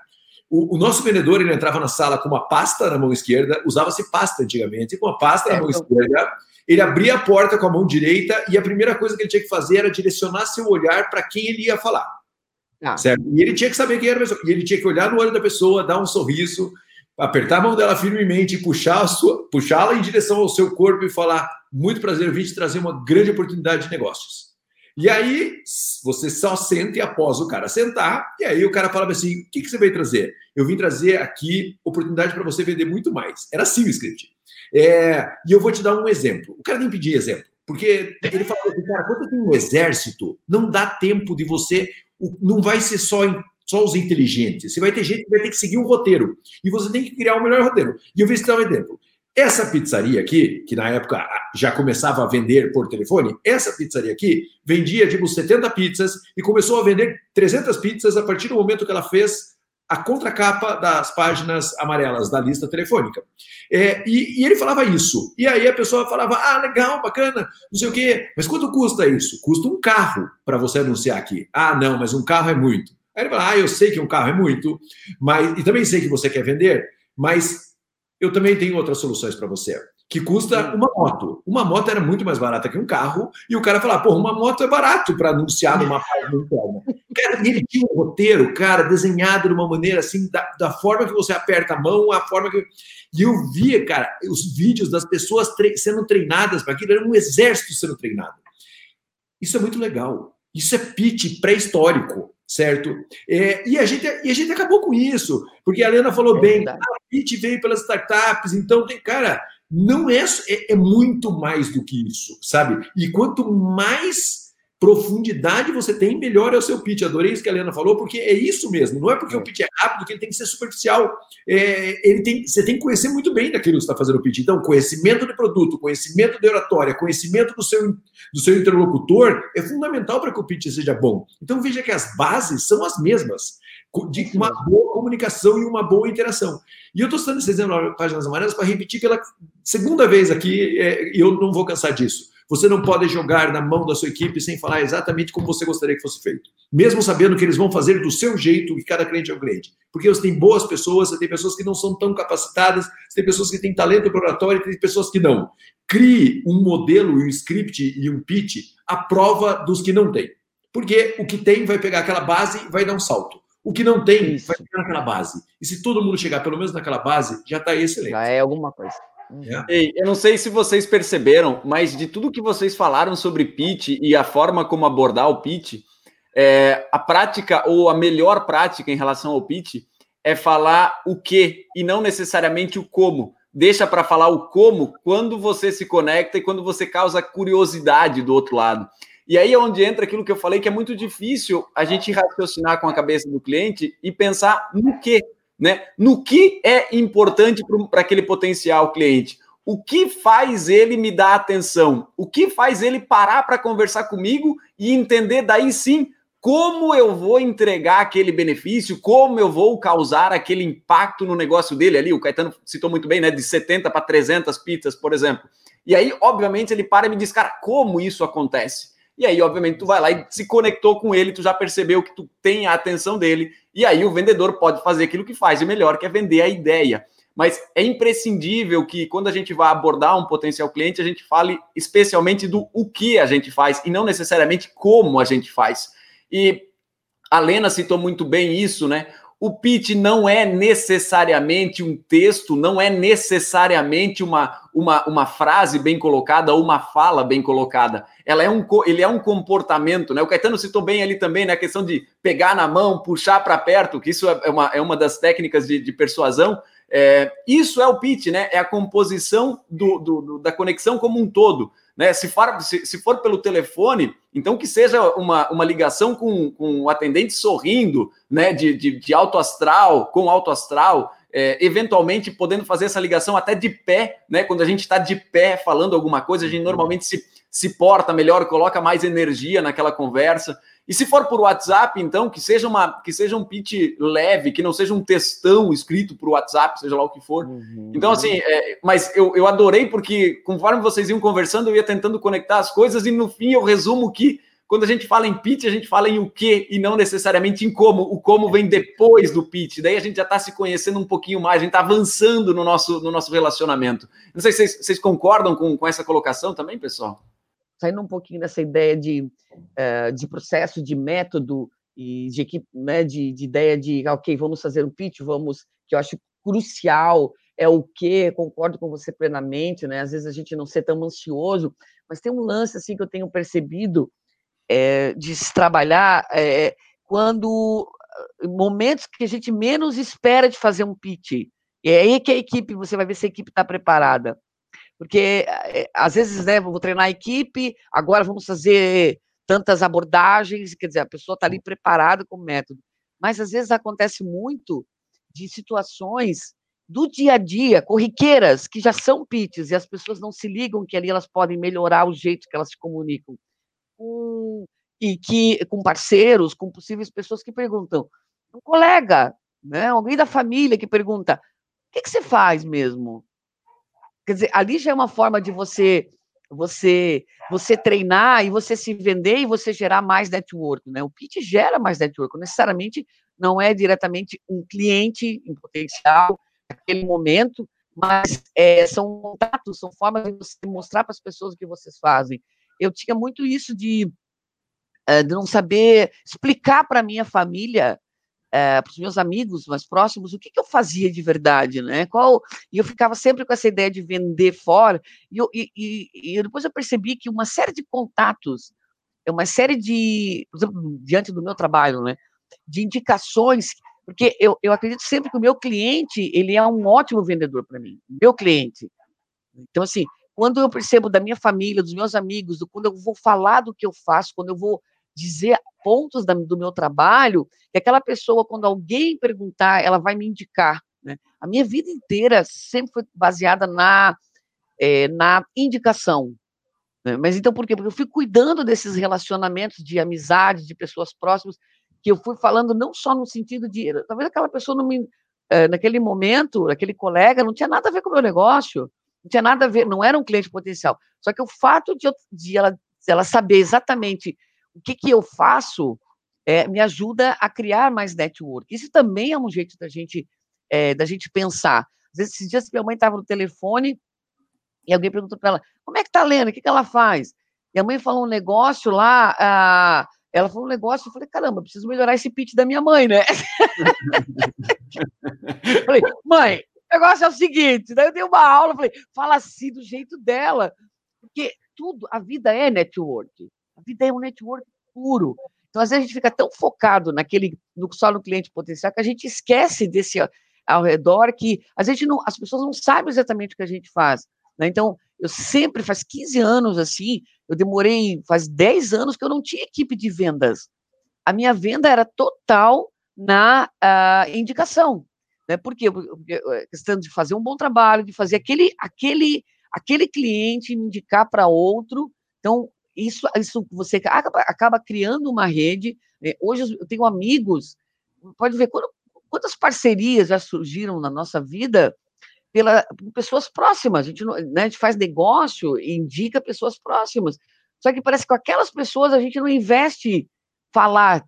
o, o, nosso vendedor ele entrava na sala com uma pasta na mão esquerda, usava-se pasta antigamente, com a pasta é, na mão então... esquerda, ele abria a porta com a mão direita e a primeira coisa que ele tinha que fazer era direcionar seu olhar para quem ele ia falar. Ah. Certo? E ele tinha que saber quem era a pessoa. E ele tinha que olhar no olho da pessoa, dar um sorriso, apertar a mão dela firmemente puxar puxá-la em direção ao seu corpo e falar: muito prazer, eu vim te trazer uma grande oportunidade de negócios. E aí você só senta e após o cara sentar, e aí o cara falava assim: o que, que você veio trazer? Eu vim trazer aqui oportunidade para você vender muito mais. Era assim o script. É, e eu vou te dar um exemplo. O cara nem pedia exemplo, porque ele falou assim, cara, quando tem um exército, não dá tempo de você. Não vai ser só só os inteligentes. Você vai ter gente que vai ter que seguir um roteiro. E você tem que criar o um melhor roteiro. E eu vou citar um exemplo. Essa pizzaria aqui, que na época já começava a vender por telefone, essa pizzaria aqui vendia tipo 70 pizzas e começou a vender 300 pizzas a partir do momento que ela fez a contracapa das páginas amarelas da lista telefônica. É, e, e, ele falava isso. E aí a pessoa falava: ah, legal, bacana, não sei o quê. Mas quanto custa isso? Custa um carro para você anunciar aqui. Ah, não, mas um carro é muito. Aí ele fala: ah, eu sei que um carro é muito, mas e também sei que você quer vender, mas eu também tenho outras soluções para você. Que custa uma moto. Uma moto era muito mais barata que um carro, e o cara falava, pô, uma moto é barato para anunciar numa página interna. Cara, ele tinha um roteiro, cara, desenhado de uma maneira assim, da, da forma que você aperta a mão, a forma que. E eu via, cara, os vídeos das pessoas tre sendo treinadas para aquilo, era um exército sendo treinado. Isso é muito legal. Isso é pitch pré-histórico certo? É, e, a gente, e a gente acabou com isso, porque a Helena falou é bem, a PIT veio pelas startups, então tem, cara, não é, é, é muito mais do que isso, sabe? E quanto mais profundidade você tem, melhor é o seu pitch. Adorei isso que a Helena falou, porque é isso mesmo. Não é porque o pitch é rápido que ele tem que ser superficial. É, ele tem, você tem que conhecer muito bem daquilo que você está fazendo o pitch. Então, conhecimento de produto, conhecimento de oratória, conhecimento do seu, do seu interlocutor é fundamental para que o pitch seja bom. Então, veja que as bases são as mesmas, de uma boa comunicação e uma boa interação. E eu estou citando esse exemplo Páginas Amarelas para repetir pela segunda vez aqui, é, e eu não vou cansar disso. Você não pode jogar na mão da sua equipe sem falar exatamente como você gostaria que fosse feito. Mesmo sabendo que eles vão fazer do seu jeito e cada cliente é um cliente. Porque você tem boas pessoas, você tem pessoas que não são tão capacitadas, você tem pessoas que têm talento oratório e tem pessoas que não. Crie um modelo, um script e um pitch à prova dos que não têm. Porque o que tem vai pegar aquela base e vai dar um salto. O que não tem Isso. vai pegar naquela base. E se todo mundo chegar pelo menos naquela base, já está excelente. Já é alguma coisa. É. Ei, eu não sei se vocês perceberam, mas de tudo que vocês falaram sobre pitch e a forma como abordar o pitch, é, a prática ou a melhor prática em relação ao pitch é falar o que e não necessariamente o como. Deixa para falar o como quando você se conecta e quando você causa curiosidade do outro lado. E aí é onde entra aquilo que eu falei, que é muito difícil a gente raciocinar com a cabeça do cliente e pensar no que né? No que é importante para aquele potencial cliente? O que faz ele me dar atenção? O que faz ele parar para conversar comigo e entender daí sim como eu vou entregar aquele benefício, como eu vou causar aquele impacto no negócio dele ali. O Caetano citou muito bem, né? De 70 para 300 pizzas, por exemplo. E aí, obviamente, ele para e me diz, cara, como isso acontece? E aí, obviamente, tu vai lá e se conectou com ele, tu já percebeu que tu tem a atenção dele, e aí o vendedor pode fazer aquilo que faz de melhor, que é vender a ideia. Mas é imprescindível que quando a gente vai abordar um potencial cliente, a gente fale especialmente do o que a gente faz e não necessariamente como a gente faz. E a Lena citou muito bem isso, né? O pitch não é necessariamente um texto, não é necessariamente uma, uma, uma frase bem colocada ou uma fala bem colocada. Ela é um, ele é um comportamento, né? O Caetano citou bem ali também, né? A questão de pegar na mão, puxar para perto, que isso é uma, é uma das técnicas de, de persuasão. É, isso é o pitch, né? É a composição do, do, do, da conexão como um todo. Né? Se, for, se, se, for pelo telefone, então que seja uma, uma ligação com, com o atendente sorrindo, né? De, de, de alto astral, com alto astral, é, eventualmente podendo fazer essa ligação até de pé, né? Quando a gente está de pé falando alguma coisa, a gente normalmente se, se porta melhor, coloca mais energia naquela conversa. E se for por WhatsApp, então, que seja, uma, que seja um pitch leve, que não seja um textão escrito por WhatsApp, seja lá o que for. Uhum. Então, assim, é, mas eu, eu adorei porque, conforme vocês iam conversando, eu ia tentando conectar as coisas e no fim eu resumo que quando a gente fala em pitch, a gente fala em o que e não necessariamente em como. O como vem depois do pitch. Daí a gente já está se conhecendo um pouquinho mais, a gente está avançando no nosso, no nosso relacionamento. Não sei se vocês, vocês concordam com, com essa colocação também, pessoal? saindo um pouquinho dessa ideia de, uh, de processo, de método e de equipe, né, de, de, ideia de, ok, vamos fazer um pitch, vamos, que eu acho crucial, é o que, concordo com você plenamente, né, às vezes a gente não ser tão ansioso, mas tem um lance, assim, que eu tenho percebido é, de se trabalhar é, quando momentos que a gente menos espera de fazer um pitch, e é aí que a equipe, você vai ver se a equipe está preparada porque eh, às vezes, né, vou treinar a equipe, agora vamos fazer tantas abordagens, quer dizer, a pessoa está ali preparada com o método. Mas às vezes acontece muito de situações do dia a dia, corriqueiras, que já são pitches, e as pessoas não se ligam que ali elas podem melhorar o jeito que elas se comunicam. Com, e que com parceiros, com possíveis pessoas que perguntam, um colega, né, alguém da família que pergunta, o que, que você faz mesmo? Quer dizer, ali já é uma forma de você você você treinar e você se vender e você gerar mais network, né? O pitch gera mais network, necessariamente não é diretamente um cliente em potencial naquele momento, mas é, são contatos, são formas de você mostrar para as pessoas o que vocês fazem. Eu tinha muito isso de, eh, de não saber explicar para minha família é, para os meus amigos mais próximos o que, que, eu fazia de verdade, né? Qual e eu ficava sempre com essa ideia de vender fora e, e, e, e depois eu percebi que uma série de contatos, uma série de, exemplo, diante do meu trabalho, né? De indicações, porque eu, eu acredito sempre que o meu cliente ele é um ótimo vendedor para mim, meu cliente. Então assim, quando eu percebo da minha família, dos meus amigos, do, quando eu vou falar do que eu faço, quando eu vou dizer pontos da, do meu trabalho, que aquela pessoa, quando alguém perguntar, ela vai me indicar. Né? A minha vida inteira sempre foi baseada na, é, na indicação. Né? Mas então por quê? Porque eu fui cuidando desses relacionamentos de amizade, de pessoas próximas, que eu fui falando não só no sentido de. Talvez aquela pessoa não me. É, naquele momento, aquele colega, não tinha nada a ver com o meu negócio, não tinha nada a ver, não era um cliente potencial. Só que o fato de, eu, de ela, de ela saber exatamente o que, que eu faço é, me ajuda a criar mais network. Isso também é um jeito da gente, é, da gente pensar. Às vezes, esses dias, minha mãe estava no telefone e alguém perguntou para ela, como é que tá lendo? O que, que ela faz? E a mãe falou um negócio lá, ela falou um negócio, eu falei, caramba, preciso melhorar esse pitch da minha mãe, né? falei, mãe, o negócio é o seguinte, daí eu dei uma aula, falei, fala assim do jeito dela, porque tudo, a vida é network. A vida é um network puro. Então, às vezes, a gente fica tão focado naquele, no, só no cliente potencial, que a gente esquece desse ao redor, que às vezes não, as pessoas não sabem exatamente o que a gente faz. Né? Então, eu sempre, faz 15 anos assim, eu demorei, faz 10 anos que eu não tinha equipe de vendas. A minha venda era total na uh, indicação. Né? Por quê? Porque, eh, questão de fazer um bom trabalho, de fazer aquele, aquele, aquele cliente indicar para outro. Então, isso, isso você acaba, acaba criando uma rede. Né? Hoje eu tenho amigos, pode ver quando, quantas parcerias já surgiram na nossa vida pela pessoas próximas. A gente, não, né, a gente faz negócio e indica pessoas próximas. Só que parece que com aquelas pessoas a gente não investe falar,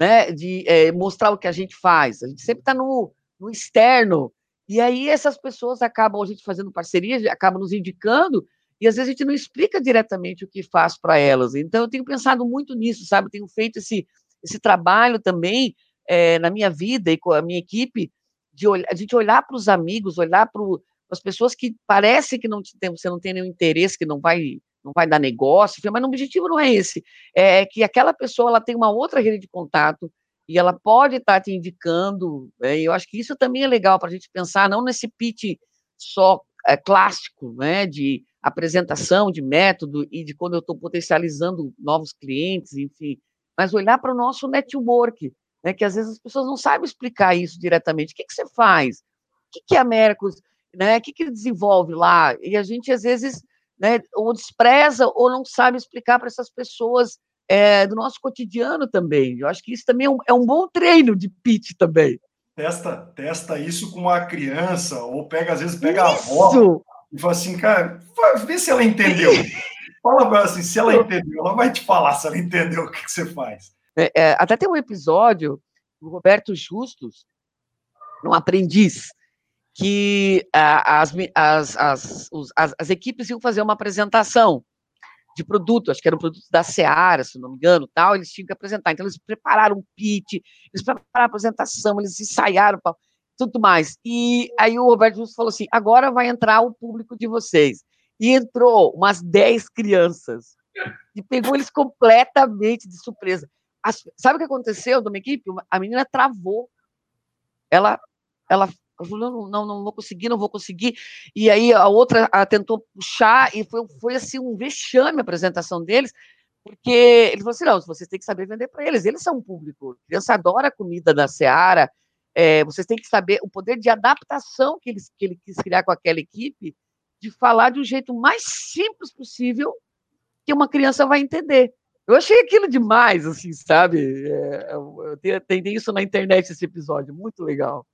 né, de é, mostrar o que a gente faz. A gente sempre está no, no externo. E aí essas pessoas acabam a gente fazendo parcerias, acabam nos indicando e às vezes a gente não explica diretamente o que faz para elas. Então, eu tenho pensado muito nisso, sabe? Eu tenho feito esse, esse trabalho também é, na minha vida e com a minha equipe, de olhar, a gente olhar para os amigos, olhar para as pessoas que parece que não tem, você não tem nenhum interesse, que não vai não vai dar negócio, mas o objetivo não é esse. É que aquela pessoa ela tem uma outra rede de contato, e ela pode estar tá te indicando, né, eu acho que isso também é legal para a gente pensar, não nesse pitch só é, clássico, né, de apresentação, de método e de quando eu estou potencializando novos clientes, enfim, mas olhar para o nosso network, né, que às vezes as pessoas não sabem explicar isso diretamente. O que, que você faz? O que, que é a Mercos? Né? O que, que desenvolve lá? E a gente, às vezes, né, ou despreza ou não sabe explicar para essas pessoas é, do nosso cotidiano também. Eu acho que isso também é um, é um bom treino de pitch também. Testa, testa isso com uma criança, ou pega, às vezes, pega isso. a avó e fala assim, cara, vê se ela entendeu. Fala para ela assim, se ela entendeu, ela vai te falar se ela entendeu o que, que você faz. É, é, até tem um episódio do Roberto Justus, um aprendiz, que as, as, as, as, as equipes iam fazer uma apresentação de produto, acho que era um produto da Seara, se não me engano, tal, eles tinham que apresentar. Então, eles prepararam um pitch, eles prepararam a apresentação, eles ensaiaram, tudo mais. E aí o Roberto Justo falou assim: agora vai entrar o público de vocês. E entrou umas 10 crianças. E pegou eles completamente de surpresa. As, sabe o que aconteceu de uma equipe? A menina travou. Ela, ela não, não, não vou conseguir, não vou conseguir. E aí a outra a tentou puxar e foi, foi assim um vexame a apresentação deles, porque ele falou assim, não, vocês têm que saber vender para eles, eles são um público. A criança adora a comida da Seara, é, vocês têm que saber o poder de adaptação que, eles, que ele quis criar com aquela equipe, de falar de um jeito mais simples possível que uma criança vai entender. Eu achei aquilo demais, assim, sabe? É, eu tenho, isso na internet, esse episódio, muito legal.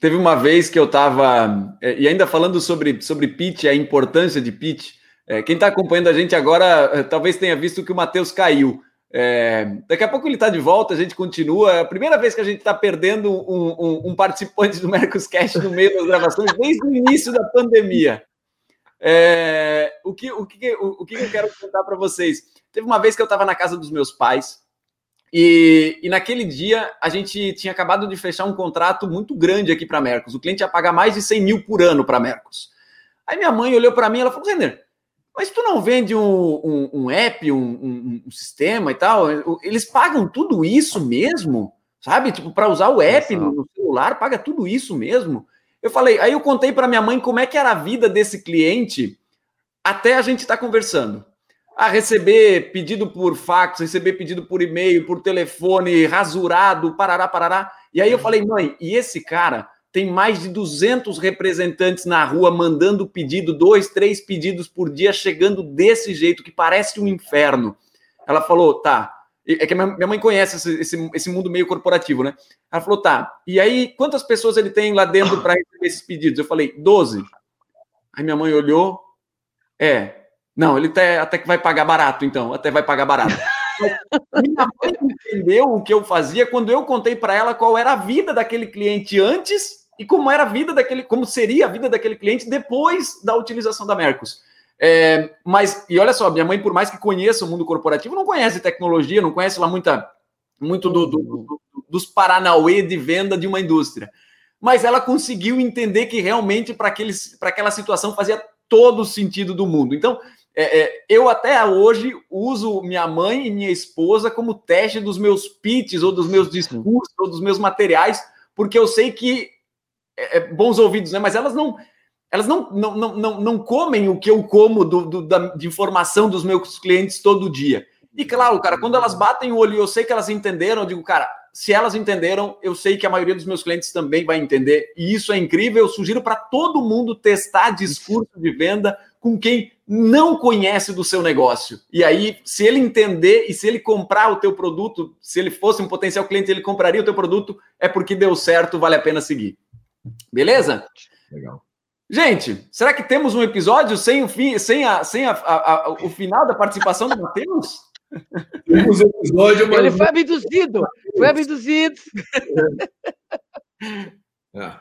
Teve uma vez que eu estava, é, e ainda falando sobre, sobre pitch, a importância de pitch, é, quem está acompanhando a gente agora é, talvez tenha visto que o Matheus caiu. É, daqui a pouco ele está de volta, a gente continua. É a primeira vez que a gente está perdendo um, um, um, participante do Mercoscast no meio das gravações, desde o início da pandemia. É, o, que, o, que, o, o que eu quero contar para vocês? Teve uma vez que eu estava na casa dos meus pais e, e, naquele dia a gente tinha acabado de fechar um contrato muito grande aqui para a Mercos. O cliente ia pagar mais de 100 mil por ano para a Mercos. Aí minha mãe olhou para mim e ela falou: Zender, mas tu não vende um, um, um app, um, um, sistema e tal? Eles pagam tudo isso mesmo? Sabe? Tipo, para usar o app no, no celular, paga tudo isso mesmo? Eu falei, aí eu contei para minha mãe como é que era a vida desse cliente até a gente estar tá conversando. A receber pedido por fax, receber pedido por e-mail, por telefone, rasurado, parará, parará. E aí eu falei, mãe, e esse cara tem mais de 200 representantes na rua mandando pedido, dois, três pedidos por dia, chegando desse jeito, que parece um inferno. Ela falou, tá, é que minha mãe conhece esse, esse, esse, mundo meio corporativo, né? Ela falou, tá. E aí, quantas pessoas ele tem lá dentro para receber esses pedidos? Eu falei, 12. Aí minha mãe olhou, é. Não, ele até, até que vai pagar barato, então, até vai pagar barato. minha mãe entendeu o que eu fazia quando eu contei para ela qual era a vida daquele cliente antes e como era a vida daquele, como seria a vida daquele cliente depois da utilização da Mercos. É, mas, e olha só, minha mãe, por mais que conheça o mundo corporativo, não conhece tecnologia, não conhece lá muita, muito do, do, do, dos paranauê de venda de uma indústria. Mas ela conseguiu entender que realmente para aquela situação fazia todo o sentido do mundo. Então, é, é, eu até hoje uso minha mãe e minha esposa como teste dos meus pitches, ou dos meus discursos, ou dos meus materiais, porque eu sei que é, é bons ouvidos, né? Mas elas não elas não, não, não, não, comem o que eu como do, do, da, de informação dos meus clientes todo dia. E claro, cara, quando elas batem o olho eu sei que elas entenderam, eu digo, cara, se elas entenderam, eu sei que a maioria dos meus clientes também vai entender. E isso é incrível. Eu sugiro para todo mundo testar discurso de venda com quem não conhece do seu negócio. E aí, se ele entender e se ele comprar o teu produto, se ele fosse um potencial cliente, ele compraria o teu produto, é porque deu certo, vale a pena seguir. Beleza? Legal. Gente, será que temos um episódio sem o fim, sem, a, sem a, a, a o final da participação do Matheus? Temos um episódio, mas... Ele foi abduzido, foi abduzido. É.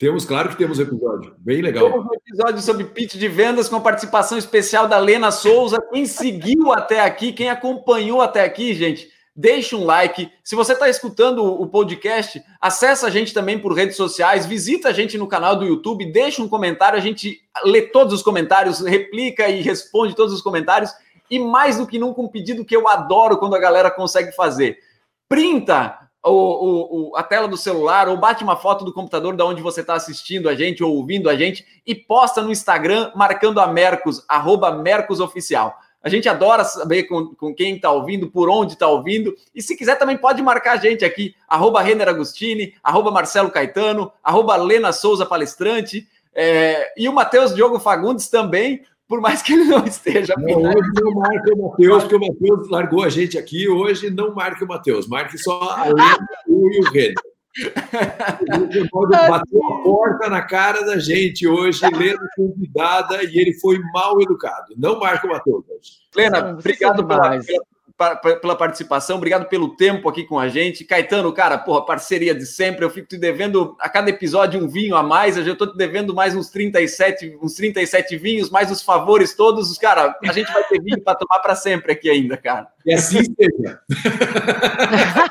Temos, claro que temos episódio, bem legal. Temos um episódio sobre pitch de vendas com a participação especial da Lena Souza. Quem seguiu até aqui, quem acompanhou até aqui, gente, deixe um like. Se você está escutando o podcast, acessa a gente também por redes sociais, visita a gente no canal do YouTube, deixa um comentário, a gente lê todos os comentários, replica e responde todos os comentários. E mais do que nunca, um pedido que eu adoro quando a galera consegue fazer. Printa o, o, a tela do celular ou bate uma foto do computador da onde você está assistindo a gente ou ouvindo a gente e posta no Instagram marcando a Mercos, arroba Mercos Oficial. A gente adora saber com, com quem está ouvindo, por onde está ouvindo. E se quiser, também pode marcar a gente aqui, arroba Renner Agostini, arroba Marcelo Caetano, arroba Lena Souza Palestrante. É, e o Matheus Diogo Fagundes também, por mais que ele não esteja. Não, hoje não marca o Matheus, porque o Matheus largou a gente aqui. Hoje não marque o Matheus, marque só a Lena e o Renner. bateu a porta na cara da gente hoje, Lena convidada, e ele foi mal educado. Não marca o Matheus. Lena, obrigado pela, pela participação, obrigado pelo tempo aqui com a gente. Caetano, cara, porra, parceria de sempre. Eu fico te devendo a cada episódio um vinho a mais. Eu já estou te devendo mais uns 37, uns 37 vinhos, mais os favores todos. Cara, a gente vai ter vinho para tomar para sempre aqui ainda, cara. E assim seja.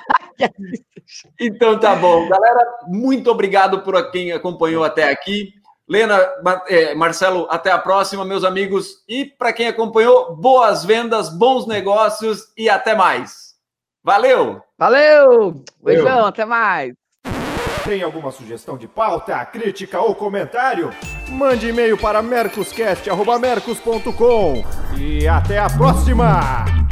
então tá bom. Galera, muito obrigado por quem acompanhou até aqui. Lena, é, Marcelo, até a próxima, meus amigos. E para quem acompanhou, boas vendas, bons negócios e até mais. Valeu! Valeu! Beijão, até mais. Tem alguma sugestão de pauta, crítica ou comentário? Mande e-mail para mercoscast.mercos.com e até a próxima!